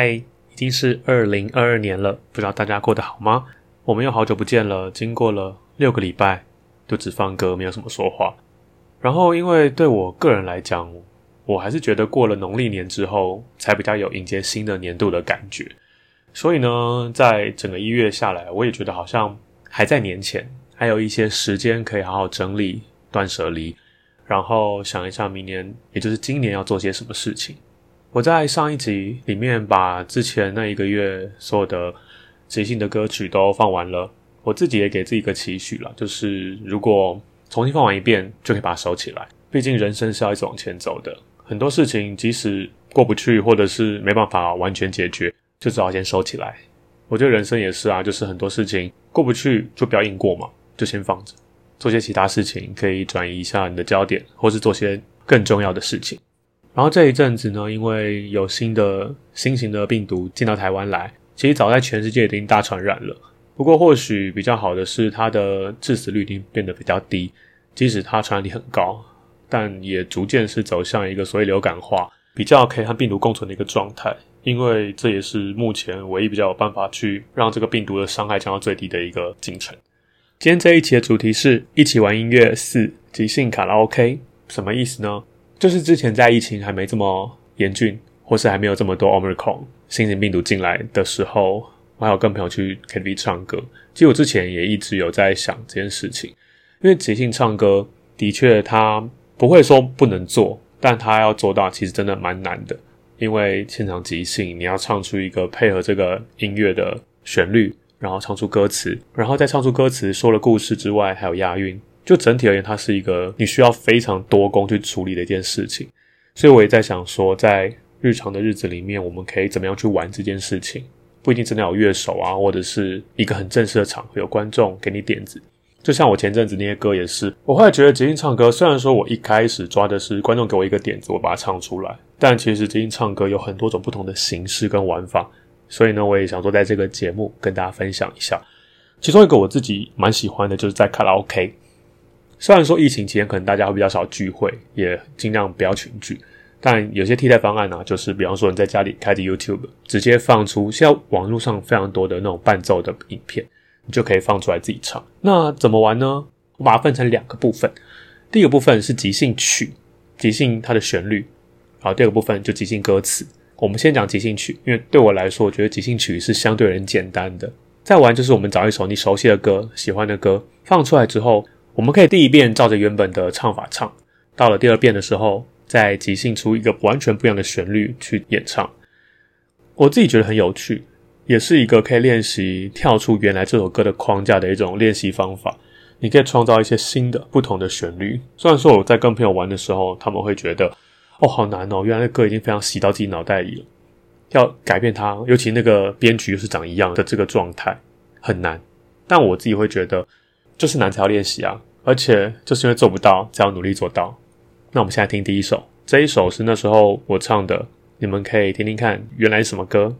嗨，已经是二零二二年了，不知道大家过得好吗？我们又好久不见了，经过了六个礼拜，就只放歌，没有什么说话。然后，因为对我个人来讲，我还是觉得过了农历年之后，才比较有迎接新的年度的感觉。所以呢，在整个一月下来，我也觉得好像还在年前，还有一些时间可以好好整理、断舍离，然后想一下明年，也就是今年要做些什么事情。我在上一集里面把之前那一个月所有的即兴的歌曲都放完了，我自己也给自己一个期许了，就是如果重新放完一遍，就可以把它收起来。毕竟人生是要一直往前走的，很多事情即使过不去，或者是没办法完全解决，就只好先收起来。我觉得人生也是啊，就是很多事情过不去，就不要硬过嘛，就先放着，做些其他事情，可以转移一下你的焦点，或是做些更重要的事情。然后这一阵子呢，因为有新的新型的病毒进到台湾来，其实早在全世界已经大传染了。不过或许比较好的是，它的致死率已经变得比较低，即使它传染力很高，但也逐渐是走向一个所谓流感化，比较可以和病毒共存的一个状态。因为这也是目前唯一比较有办法去让这个病毒的伤害降到最低的一个进程。今天这一期的主题是一起玩音乐四即兴卡拉 OK，什么意思呢？就是之前在疫情还没这么严峻，或是还没有这么多 Omicron 新型病毒进来的时候，我还有跟朋友去 KTV 唱歌。其实我之前也一直有在想这件事情，因为即兴唱歌的确它不会说不能做，但它要做到其实真的蛮难的。因为现场即兴，你要唱出一个配合这个音乐的旋律，然后唱出歌词，然后再唱出歌词说了故事之外，还有押韵。就整体而言，它是一个你需要非常多工去处理的一件事情，所以我也在想说，在日常的日子里面，我们可以怎么样去玩这件事情？不一定真的有乐手啊，或者是一个很正式的场合有观众给你点子。就像我前阵子那些歌也是，我后来觉得即兴唱歌，虽然说我一开始抓的是观众给我一个点子，我把它唱出来，但其实即兴唱歌有很多种不同的形式跟玩法，所以呢，我也想说在这个节目跟大家分享一下。其中一个我自己蛮喜欢的，就是在卡拉 OK。虽然说疫情期间可能大家会比较少聚会，也尽量不要群聚，但有些替代方案呢，就是比方说你在家里开着 YouTube，直接放出现在网络上非常多的那种伴奏的影片，你就可以放出来自己唱。那怎么玩呢？我把它分成两个部分，第一个部分是即兴曲，即兴它的旋律，然后第二个部分就即兴歌词。我们先讲即兴曲，因为对我来说，我觉得即兴曲是相对很简单的。再玩就是我们找一首你熟悉的歌、喜欢的歌放出来之后。我们可以第一遍照着原本的唱法唱，到了第二遍的时候，再即兴出一个完全不一样的旋律去演唱。我自己觉得很有趣，也是一个可以练习跳出原来这首歌的框架的一种练习方法。你可以创造一些新的、不同的旋律。虽然说我在跟朋友玩的时候，他们会觉得哦好难哦，原来那歌已经非常洗到自己脑袋里了，要改变它，尤其那个编曲又是长一样的这个状态很难。但我自己会觉得，就是难才要练习啊，而且就是因为做不到，才要努力做到。那我们现在听第一首，这一首是那时候我唱的，你们可以听听看，原来是什么歌。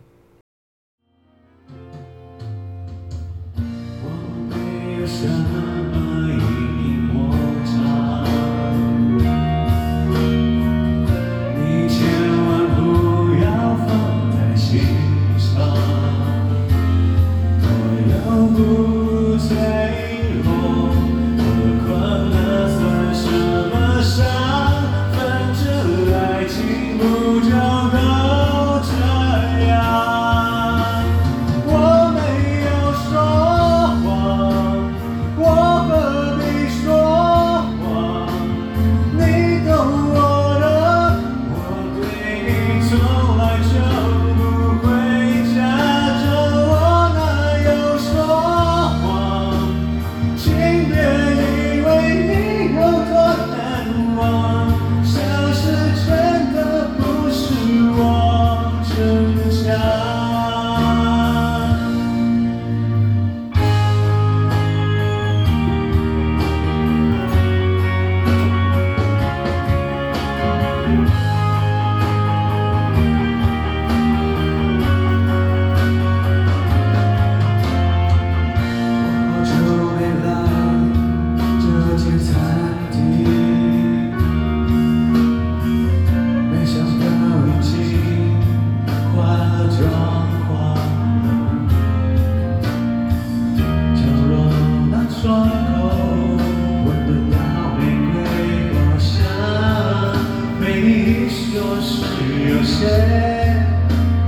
若是有些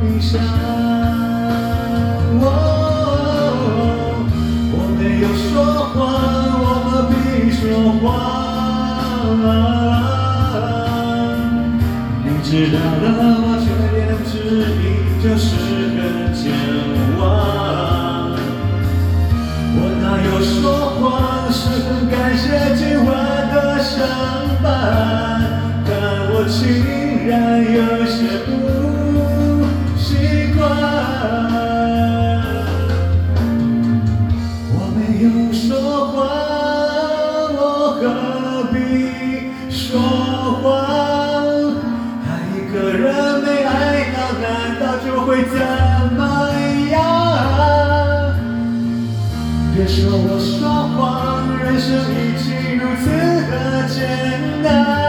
印象我没有说谎我何必说谎你知道的我缺点之一就是很健忘我哪有说谎是很感谢今晚的相伴我竟然有些不习惯我没有说谎我何必说谎？爱一个人没爱到难道就会怎么样别说我说谎人生已经如此的艰难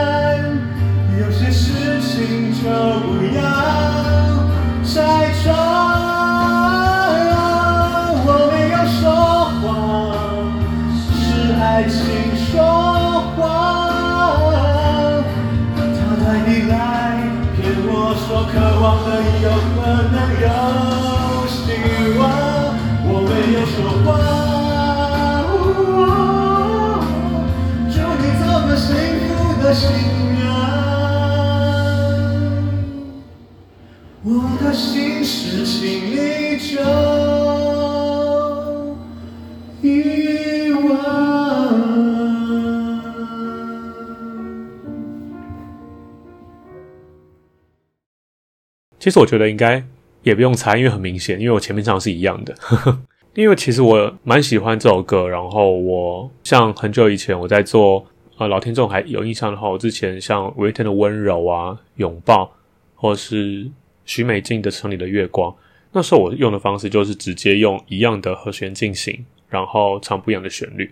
其实我觉得应该也不用猜，因为很明显，因为我前面唱是一样的。因为其实我蛮喜欢这首歌，然后我像很久以前我在做呃老听众还有印象的话，我之前像五月天的温柔啊、拥抱，或是许美静的城里的月光，那时候我用的方式就是直接用一样的和弦进行，然后唱不一样的旋律。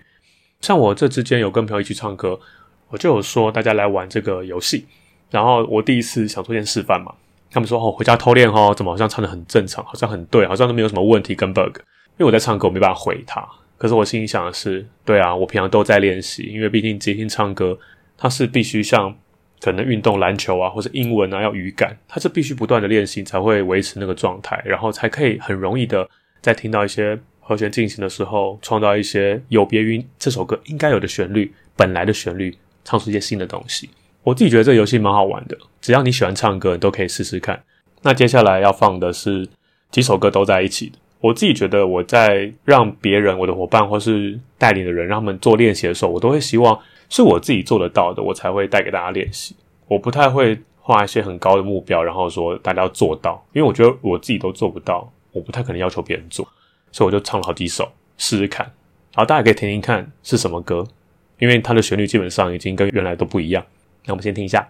像我这之间有跟朋友一起唱歌，我就有说大家来玩这个游戏，然后我第一次想做件示范嘛。他们说：“哦，回家偷练哦，怎么好像唱的很正常，好像很对，好像都没有什么问题跟 bug。”因为我在唱歌，我没办法回他。可是我心里想的是：“对啊，我平常都在练习，因为毕竟即兴唱歌，它是必须像可能运动篮球啊，或者英文啊，要语感，它是必须不断的练习才会维持那个状态，然后才可以很容易的在听到一些和弦进行的时候，创造一些有别于这首歌应该有的旋律，本来的旋律，唱出一些新的东西。”我自己觉得这个游戏蛮好玩的，只要你喜欢唱歌，你都可以试试看。那接下来要放的是几首歌都在一起的，我自己觉得我在让别人、我的伙伴或是带领的人让他们做练习的时候，我都会希望是我自己做得到的，我才会带给大家练习。我不太会画一些很高的目标，然后说大家要做到，因为我觉得我自己都做不到，我不太可能要求别人做，所以我就唱了好几首试试看。好，大家可以听听看是什么歌，因为它的旋律基本上已经跟原来都不一样。那我们先听一下。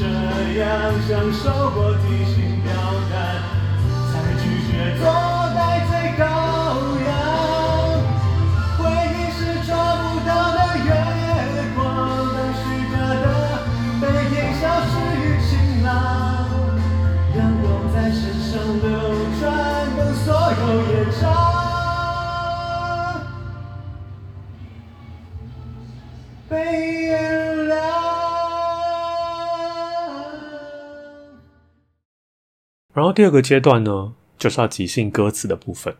这样，享受过提心吊胆，才拒绝做然后第二个阶段呢，就是要即兴歌词的部分。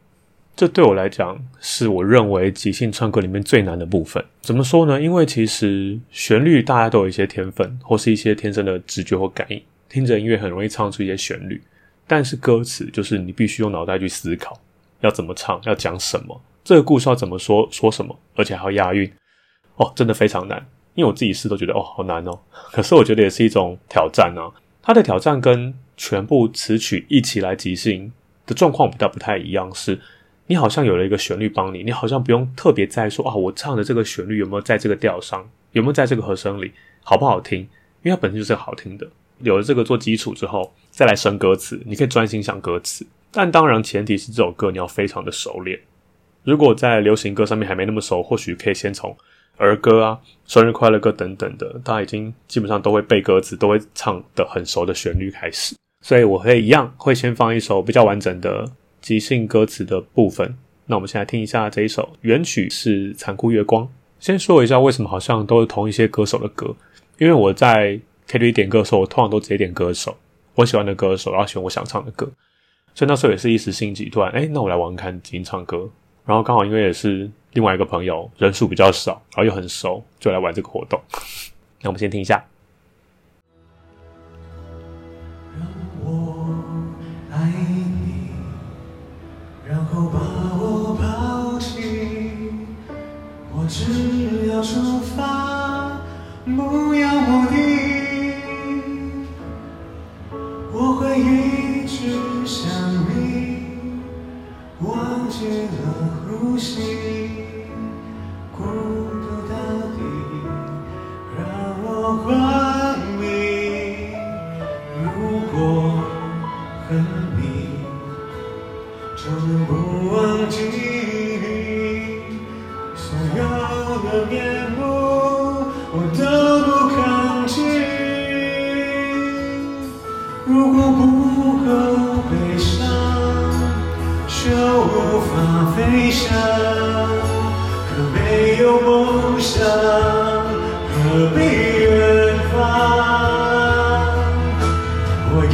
这对我来讲，是我认为即兴唱歌里面最难的部分。怎么说呢？因为其实旋律大家都有一些天分，或是一些天生的直觉或感应，听着音乐很容易唱出一些旋律。但是歌词就是你必须用脑袋去思考，要怎么唱，要讲什么，这个故事要怎么说，说什么，而且还要押韵。哦，真的非常难。因为我自己试都觉得哦，好难哦。可是我觉得也是一种挑战啊。它的挑战跟全部词曲一起来即兴的状况比较不太一样，是你好像有了一个旋律帮你，你好像不用特别在意说啊，我唱的这个旋律有没有在这个调上，有没有在这个和声里，好不好听？因为它本身就是好听的。有了这个做基础之后，再来生歌词，你可以专心想歌词。但当然前提是这首歌你要非常的熟练。如果在流行歌上面还没那么熟，或许可以先从儿歌啊、生日快乐歌等等的，大家已经基本上都会背歌词，都会唱的很熟的旋律开始。所以我会一样会先放一首比较完整的即兴歌词的部分。那我们先来听一下这一首原曲是《残酷月光》。先说一下为什么好像都是同一些歌手的歌，因为我在 KTV 点歌的时候，我通常都直接点歌手，我喜欢的歌手，然后选我想唱的歌。所以那时候也是一时兴起，突然哎，那我来玩看金唱歌。然后刚好因为也是另外一个朋友人数比较少，然后又很熟，就来玩这个活动。那我们先听一下。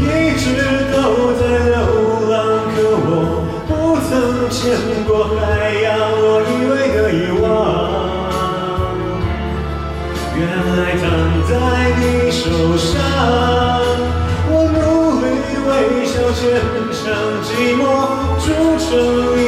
一直都在流浪，可我不曾见过海洋，我以为的遗忘，原来躺在你手上。我努力微笑坚强，寂寞筑成一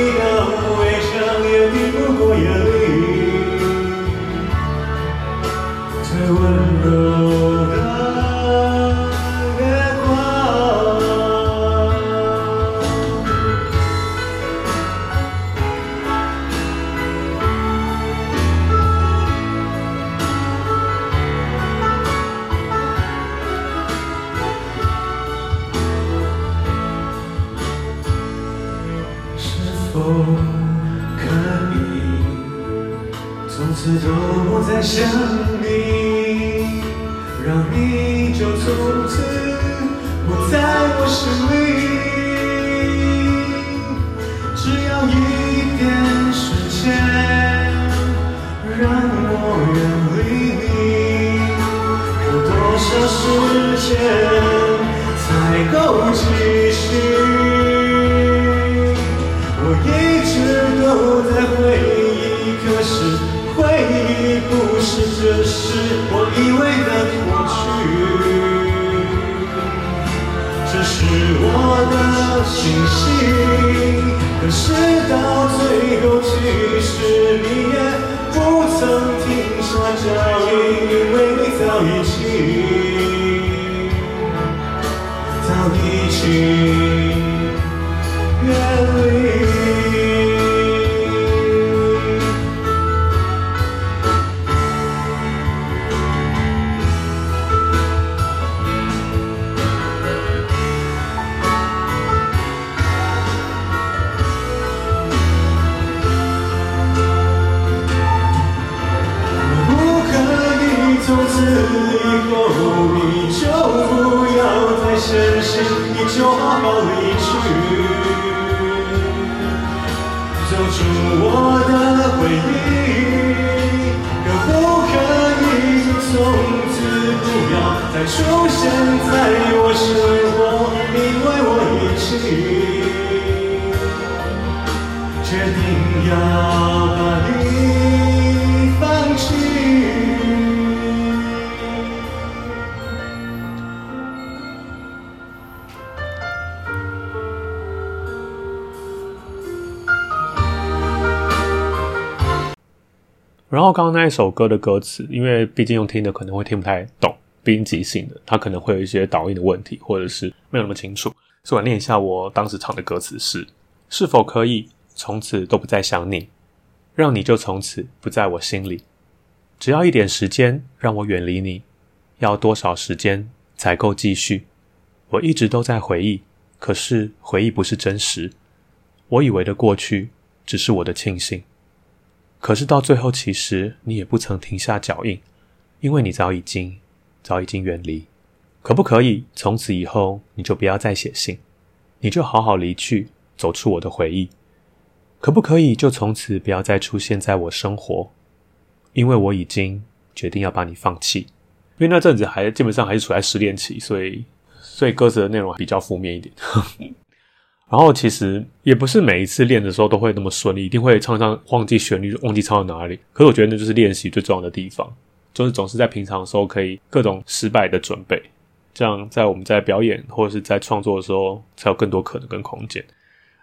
在我清醒，可是到最后，其实你也不曾停下脚印，因为你早已经早已经后刚刚那一首歌的歌词，因为毕竟用听的可能会听不太懂，毕竟即兴的，它可能会有一些导音的问题，或者是没有那么清楚，所以我念一下我当时唱的歌词是：是否可以从此都不再想你，让你就从此不在我心里？只要一点时间让我远离你，要多少时间才够继续？我一直都在回忆，可是回忆不是真实，我以为的过去只是我的庆幸。可是到最后，其实你也不曾停下脚印，因为你早已经早已经远离。可不可以从此以后你就不要再写信，你就好好离去，走出我的回忆？可不可以就从此不要再出现在我生活？因为我已经决定要把你放弃。因为那阵子还基本上还是处在失恋期，所以所以歌词的内容比较负面一点。然后其实也不是每一次练的时候都会那么顺利，一定会唱唱忘记旋律，忘记唱到哪里。可是我觉得那就是练习最重要的地方，就是总是在平常的时候可以各种失败的准备，这样在我们在表演或者是在创作的时候才有更多可能跟空间。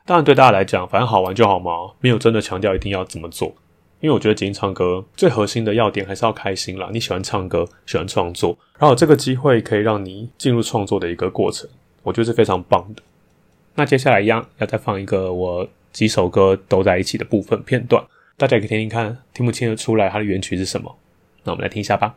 当然对大家来讲，反正好玩就好嘛，没有真的强调一定要怎么做。因为我觉得即兴唱歌最核心的要点还是要开心啦。你喜欢唱歌，喜欢创作，然后这个机会可以让你进入创作的一个过程，我觉得是非常棒的。那接下来一样要再放一个我几首歌都在一起的部分片段，大家可以听听看，听不清得出来它的原曲是什么？那我们来听一下吧。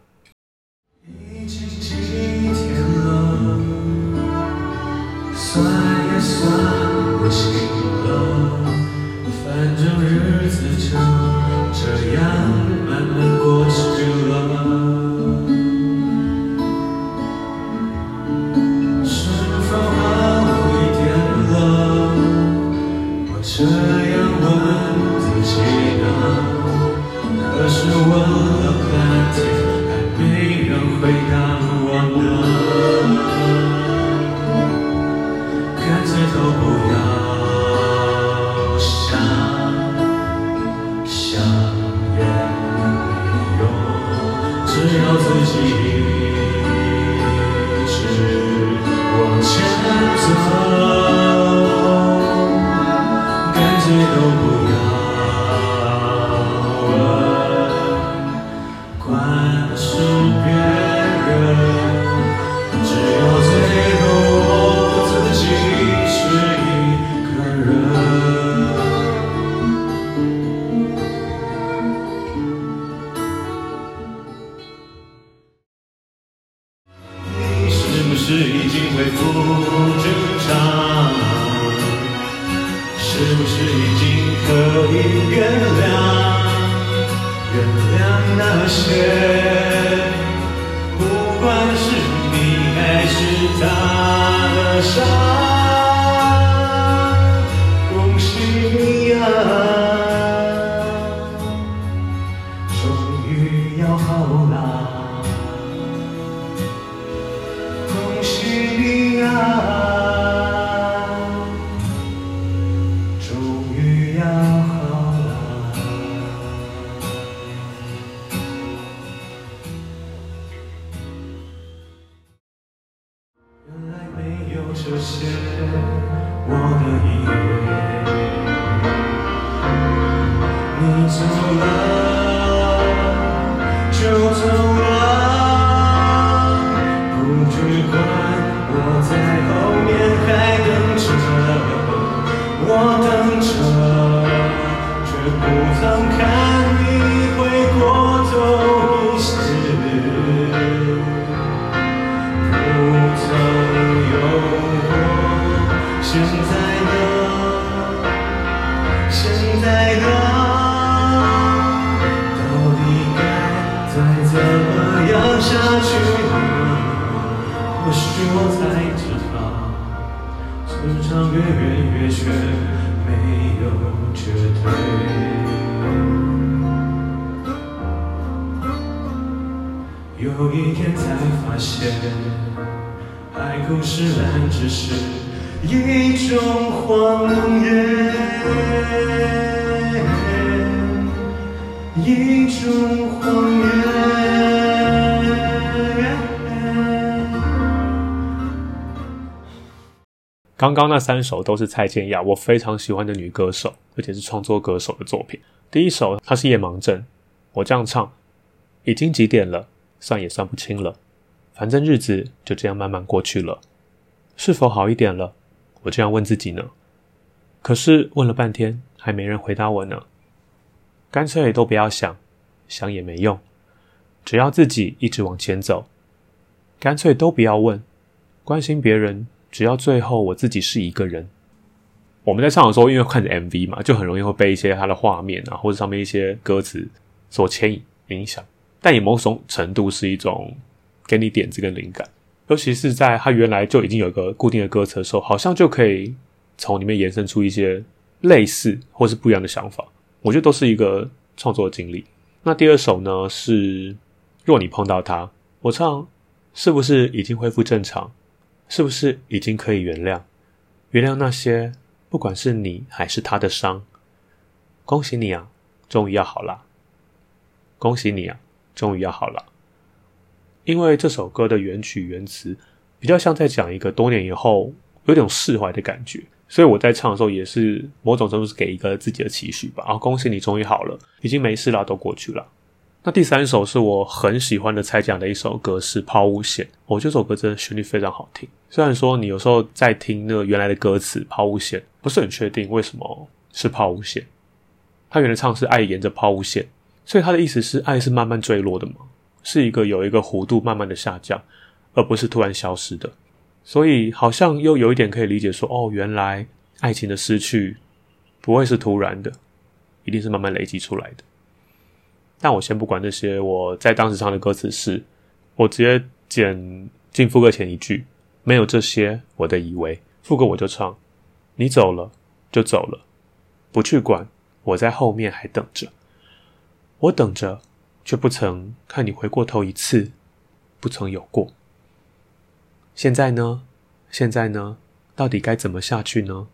现在呢？到底该再怎么样下去呢？或许我才知道，这场越远越却没有绝对。有一天才发现，海枯石烂只是一种谎言，一种谎言。刚刚那三首都是蔡健雅我非常喜欢的女歌手，而且是创作歌手的作品。第一首她是夜盲症，我这样唱，已经几点了，算也算不清了，反正日子就这样慢慢过去了，是否好一点了？我这样问自己呢。可是问了半天，还没人回答我呢。干脆都不要想，想也没用，只要自己一直往前走。干脆都不要问，关心别人。只要最后我自己是一个人，我们在唱的时候，因为看着 MV 嘛，就很容易会被一些它的画面啊，或者上面一些歌词所牵引影响。但以某种程度是一种给你点子跟灵感，尤其是在它原来就已经有一个固定的歌词的时候，好像就可以从里面延伸出一些类似或是不一样的想法。我觉得都是一个创作经历。那第二首呢是若你碰到他，我唱是不是已经恢复正常？是不是已经可以原谅？原谅那些不管是你还是他的伤。恭喜你啊，终于要好了！恭喜你啊，终于要好了！因为这首歌的原曲原词比较像在讲一个多年以后有点释怀的感觉，所以我在唱的时候也是某种程度是给一个自己的期许吧。啊，恭喜你终于好了，已经没事了，都过去了。那第三首是我很喜欢的蔡健的一首歌，是《抛物线》。我这首歌真的旋律非常好听。虽然说你有时候在听那个原来的歌词《抛物线》，不是很确定为什么是抛物线。他原来唱是爱沿着抛物线，所以他的意思是爱是慢慢坠落的嘛，是一个有一个弧度慢慢的下降，而不是突然消失的。所以好像又有一点可以理解说，哦，原来爱情的失去不会是突然的，一定是慢慢累积出来的。但我先不管这些，我在当时唱的歌词是，我直接剪进副歌前一句，没有这些我的以为，副歌我就唱，你走了就走了，不去管，我在后面还等着，我等着，却不曾看你回过头一次，不曾有过。现在呢？现在呢？到底该怎么下去呢？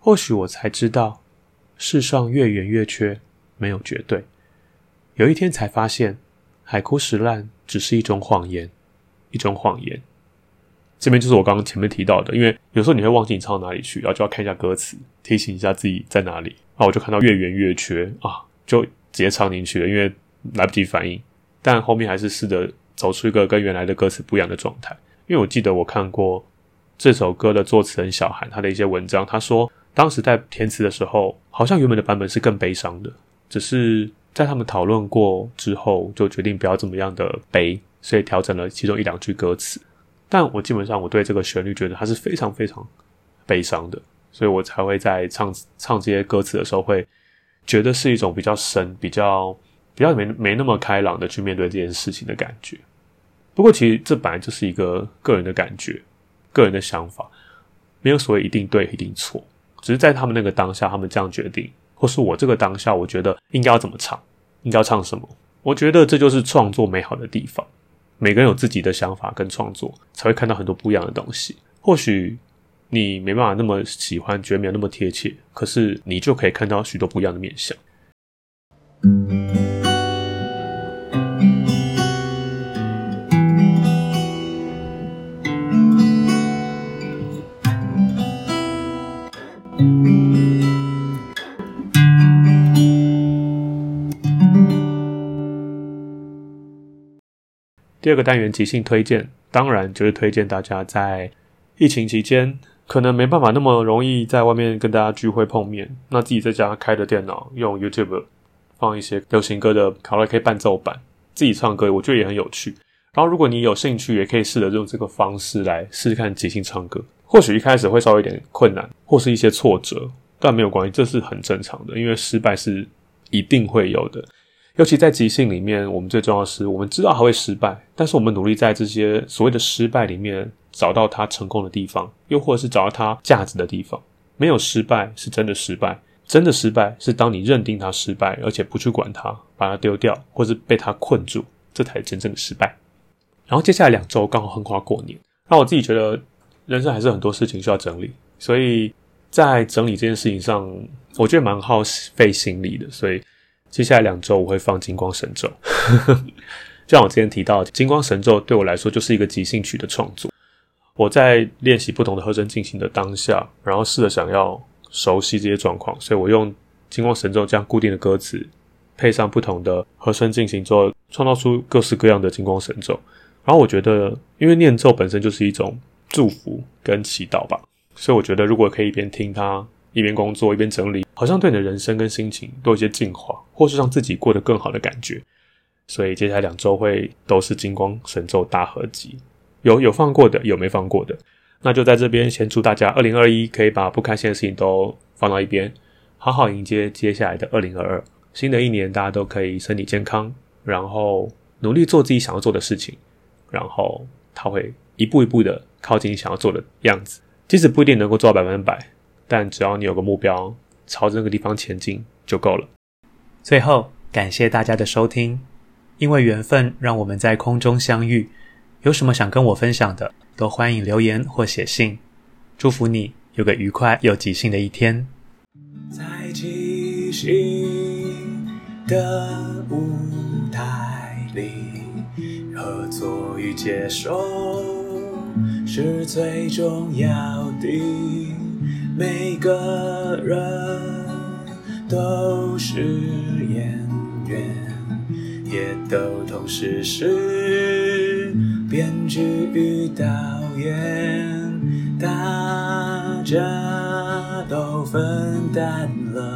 或许我才知道，世上越圆越缺，没有绝对。有一天才发现，海枯石烂只是一种谎言，一种谎言。这边就是我刚刚前面提到的，因为有时候你会忘记你唱到哪里去，然后就要看一下歌词，提醒一下自己在哪里。啊，我就看到越圆越缺啊，就直接唱进去了，因为来不及反应。但后面还是试着走出一个跟原来的歌词不一样的状态。因为我记得我看过这首歌的作词人小韩他的一些文章，他说当时在填词的时候，好像原本的版本是更悲伤的，只是。在他们讨论过之后，就决定不要这么样的悲，所以调整了其中一两句歌词。但我基本上我对这个旋律觉得它是非常非常悲伤的，所以我才会在唱唱这些歌词的时候，会觉得是一种比较深、比较比较没没那么开朗的去面对这件事情的感觉。不过，其实这本来就是一个个人的感觉、个人的想法，没有所谓一定对、一定错，只是在他们那个当下，他们这样决定。或是我这个当下，我觉得应该要怎么唱，应该要唱什么？我觉得这就是创作美好的地方。每个人有自己的想法跟创作，才会看到很多不一样的东西。或许你没办法那么喜欢，觉得没有那么贴切，可是你就可以看到许多不一样的面相。第二个单元即兴推荐，当然就是推荐大家在疫情期间可能没办法那么容易在外面跟大家聚会碰面，那自己在家开着电脑用 YouTube 放一些流行歌的卡拉 OK 伴奏版，自己唱歌，我觉得也很有趣。然后如果你有兴趣，也可以试着用这个方式来试试看即兴唱歌。或许一开始会稍微有点困难，或是一些挫折，但没有关系，这是很正常的，因为失败是一定会有的。尤其在即兴里面，我们最重要的是，我们知道还会失败，但是我们努力在这些所谓的失败里面找到它成功的地方，又或者是找到它价值的地方。没有失败是真的失败，真的失败是当你认定它失败，而且不去管它，把它丢掉，或是被它困住，这才是真正的失败。然后接下来两周刚好横跨过年，那我自己觉得人生还是很多事情需要整理，所以在整理这件事情上，我觉得蛮耗费心力的，所以。接下来两周我会放《金光神咒》，就像我之前提到，《金光神咒》对我来说就是一个即兴曲的创作。我在练习不同的和声进行的当下，然后试着想要熟悉这些状况，所以我用《金光神咒》这样固定的歌词，配上不同的和声进行之后，创造出各式各样的金光神咒。然后我觉得，因为念咒本身就是一种祝福跟祈祷吧，所以我觉得如果可以一边听它。一边工作一边整理，好像对你的人生跟心情都有一些净化，或是让自己过得更好的感觉。所以接下来两周会都是金光神咒大合集，有有放过的，有没放过的。那就在这边先祝大家二零二一可以把不开心的事情都放到一边，好好迎接接下来的二零二二。新的一年大家都可以身体健康，然后努力做自己想要做的事情，然后他会一步一步的靠近你想要做的样子，即使不一定能够做到百分百。但只要你有个目标，朝着那个地方前进就够了。最后，感谢大家的收听，因为缘分让我们在空中相遇。有什么想跟我分享的，都欢迎留言或写信。祝福你有个愉快又即兴的一天。在即兴的舞台里，合作与接受是最重要的。每个人都是演员，也都同时是编剧与导演。大家都分担了